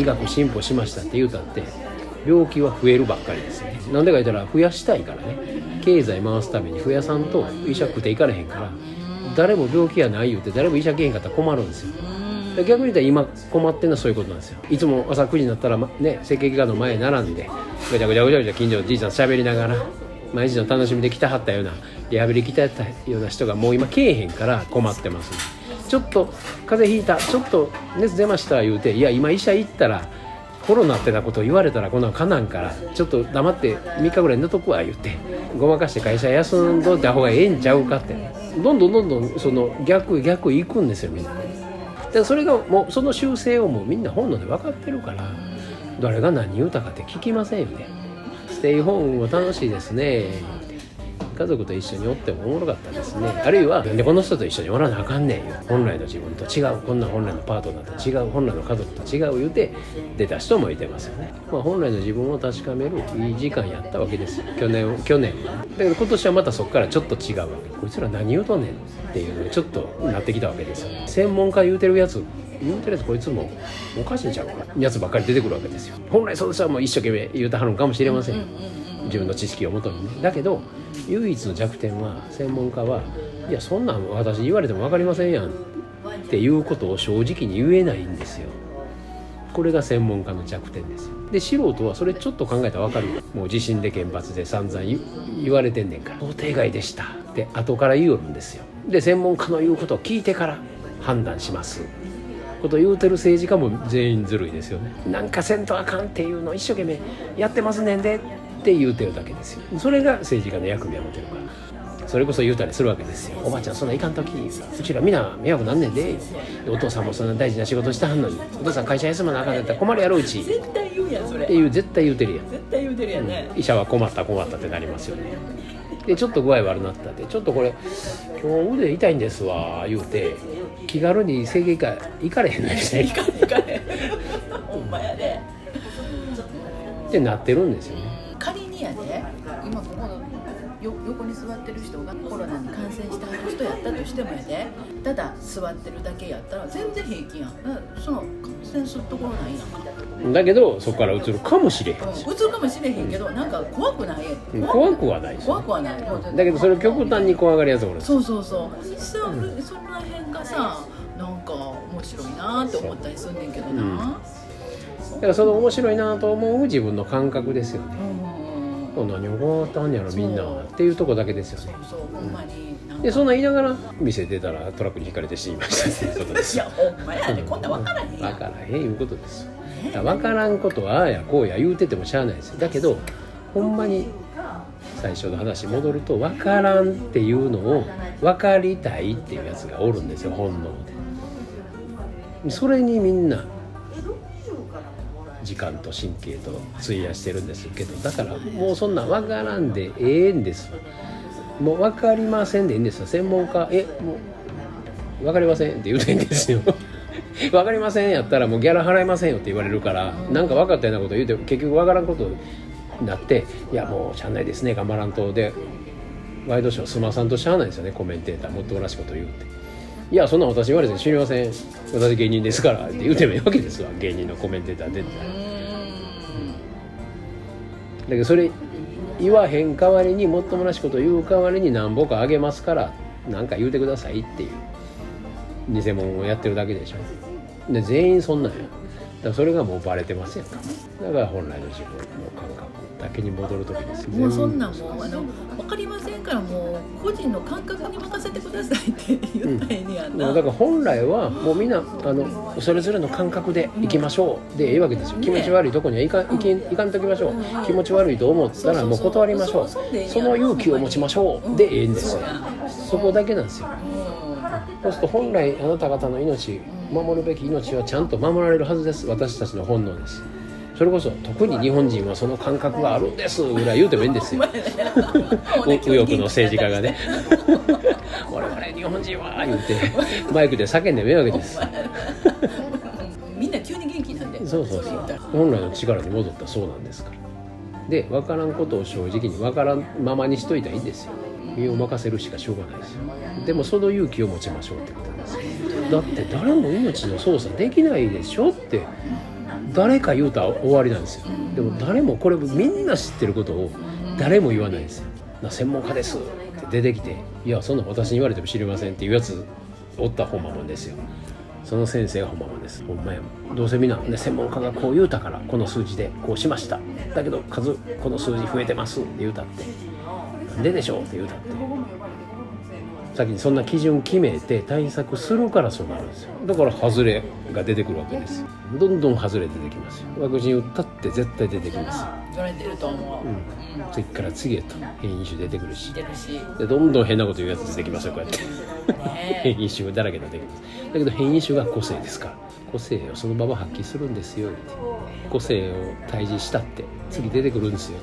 医学進歩しましたって言うたって病気は増えるばっかりですね。なんでか言ったら増やしたいからね。経済回すために増やさんと医者食っていかれへんから誰も病気やない言うて誰も医者けへんかったら困るんですよ。逆に言ったら今困ってるのはそういうことなんですよ。いつも朝9時になったら、ね、整形外科の前並んでぐちゃぐちゃぐちゃぐちゃ近所のじいちゃん喋りながら毎日の楽しみで来たはったようなリハビリ来たような人がもう今来えへんから困ってます、ちょっと風邪ひいたちょっと熱出ました言うていや今医者行ったらコロナってなこと言われたらこんなんかなんからちょっと黙って3日ぐらい寝とくわ言ってごまかして会社休んどいた方がええんちゃうかって。どんどんどんどんその逆逆行くんですよみんな。でそれがもうその習性をもうみんな本能で分かってるから誰が何言うたかって聞きませんよね。ステイホームも楽しいですね。家族と一緒におってもおもろかったですね。あるいはなんでこの人と一緒におらなあかんねんよ。本来の自分と違うこんな本来のパートナーと違う本来の家族と違う言うて出た人もいてますよね、まあ、本来の自分を確かめるいい時間やったわけですよ。去年去年は。だけど今年はまたそこからちょっと違うわけ。こいつら何言うとんねんっていうのにちょっとなってきたわけですよ。専門家言うてるやつ言うてるやつこいつもおかしいんちゃうかやつばっかり出てくるわけですよ。本来そうでしたらもう一生懸命言うてはるんかもしれません。自分の知識をもとにだけど唯一の弱点は専門家はいやそんなん私言われても分かりませんやんっていうことを正直に言えないんですよ。これが専門家の弱点ですよ。で素人はそれちょっと考えたら分かる。もう地震で原発で散々言われてんねんから。想定外でしたって後から言うんですよ。で専門家の言うことを聞いてから判断します。こと言うてる政治家も全員ずるいですよね。なんかせんとあかんっていうのを一生懸命やってますねんで。って言うてるだけですよ。それが政治家の役目を持てるから。それこそ言うたりするわけですよ。おばあちゃんそんないかん時うちらみんな迷惑なんねんで。お父さんもそんな大事な仕事したはんのに。お父さん会社休まなあかんかったら困るやろうち。絶対言うやんそれっていう絶対言うてるやん。絶対言うてるやん。ね、医者は困った困ったってなりますよね。でちょっと具合悪なったってちょっとこれ今日腕痛いんですわ言うて気軽に整形外科行かれへんのにね。行かれ行かれほん。まやでってなってるんですよね横に座ってる人がコロナに感染してはる人やったとしてもやで。ただ座ってるだけやったら全然平気やん。うんその感染するところないやんか。だけどそこからうつるかもしれへんし。うん、映るかもしれへんけどなんか怖くないうん怖くはない怖くはない。だけどそれを極端に怖がるやつもそうそうそう。そその辺がさなんか面白いなって思ったりすんねんけどな。だからその面白いなと思う自分の感覚ですよね。うん、何を思ったんやろみんなっていうとこだけですよね。そうほんまにでそんな言いながら店出たらトラックにひかれて死にましたっていうことです いやほんまやでこんなん分からへん分からへんいうことですよ。分からんことはああやこうや言うててもしゃあないですよ。だけどほんまに最初の話戻ると分からんっていうのを分かりたいっていうやつがおるんですよ本能でそれにみんな時間と神経と費やしてるんですけどだからもうそんなん分からんでええんです。もう分かりませんでいいんです。よ専門家えもう分かりませんって言うてんですよ。分かりませんやったらもうギャラ払いませんよって言われるからなんか分かったようなこと言うて結局分からんことになっていやもうしゃあないですね。頑張らんと。でワイドショーすまさんとしゃあないですよね。コメンテーターもっともらしいこと言うて。いやそんな私言われて知りません。私芸人ですからって言うてもいいわけですわ芸人のコメンテーター出てだけどそれ言わへん代わりにもっともらしいこと言う代わりに何ぼかあげますから何か言うてくださいっていう偽物をやってるだけでしょ。で全員そんなんや。だからそれがもうバレてますやんか。だから本来の自分の感覚だけに戻る時ですもうそんなんもうあの分かりませんからもう個人の感覚に任せてくださいって言ったらええねやんな、だから本来はもうみんなあのそれぞれの感覚で行きましょう。でええわけですよ。気持ち悪いとこにはいかんいけん。いかんときましょう。気持ち悪いと思ったらもう断りましょう。その勇気を持ちましょう。でええんですよそこだけなんですよ。うそうすると本来あなた方の命守るべき命はちゃんと守られるはずです。私たちの本能です。それこそ特に日本人はその感覚があるんですぐらい言うてもいいんですよ。右翼の政治家がね。我々日本人は言うてマイクで叫んでもいいわけです。みんな急に元気なんでそうそうそう。本来の力に戻ったらそうなんですから。で分からんことを正直に分からんままにしといたらいいんですよ身を任せるしかしょうがないですよ。でもその勇気を持ちましょうってことなんです。よだって誰も命の操作できないでしょって誰か言うたら終わりなんですよ。でも誰もこれみんな知ってることを誰も言わないんです。よな専門家です。って出てきて「いやそんな私に言われても知りません」っていうやつおったほんまもんですよ。その先生がほんまもんですほんまやどうせみんな、ね、専門家がこう言うたからこの数字でこうしました。だけど数この数字増えてますって言うたってなんででしょうって言うたって。先にそんな基準決めて対策するからそうなるんですよ。だから外れが出てくるわけです。どんどん外れ出てきますよ。ワクチン打ったって絶対出てきます。よそれ出ると思う、うん。次から次へと変異種出てくるし。出るし。でどんどん変なこと言うやつ出てきますよこうやって。ね。変異種だらけで出てきます。だけど変異種が個性ですから。個性をそのまま発揮するんですよ個性を退治したって。次出てくるんですよ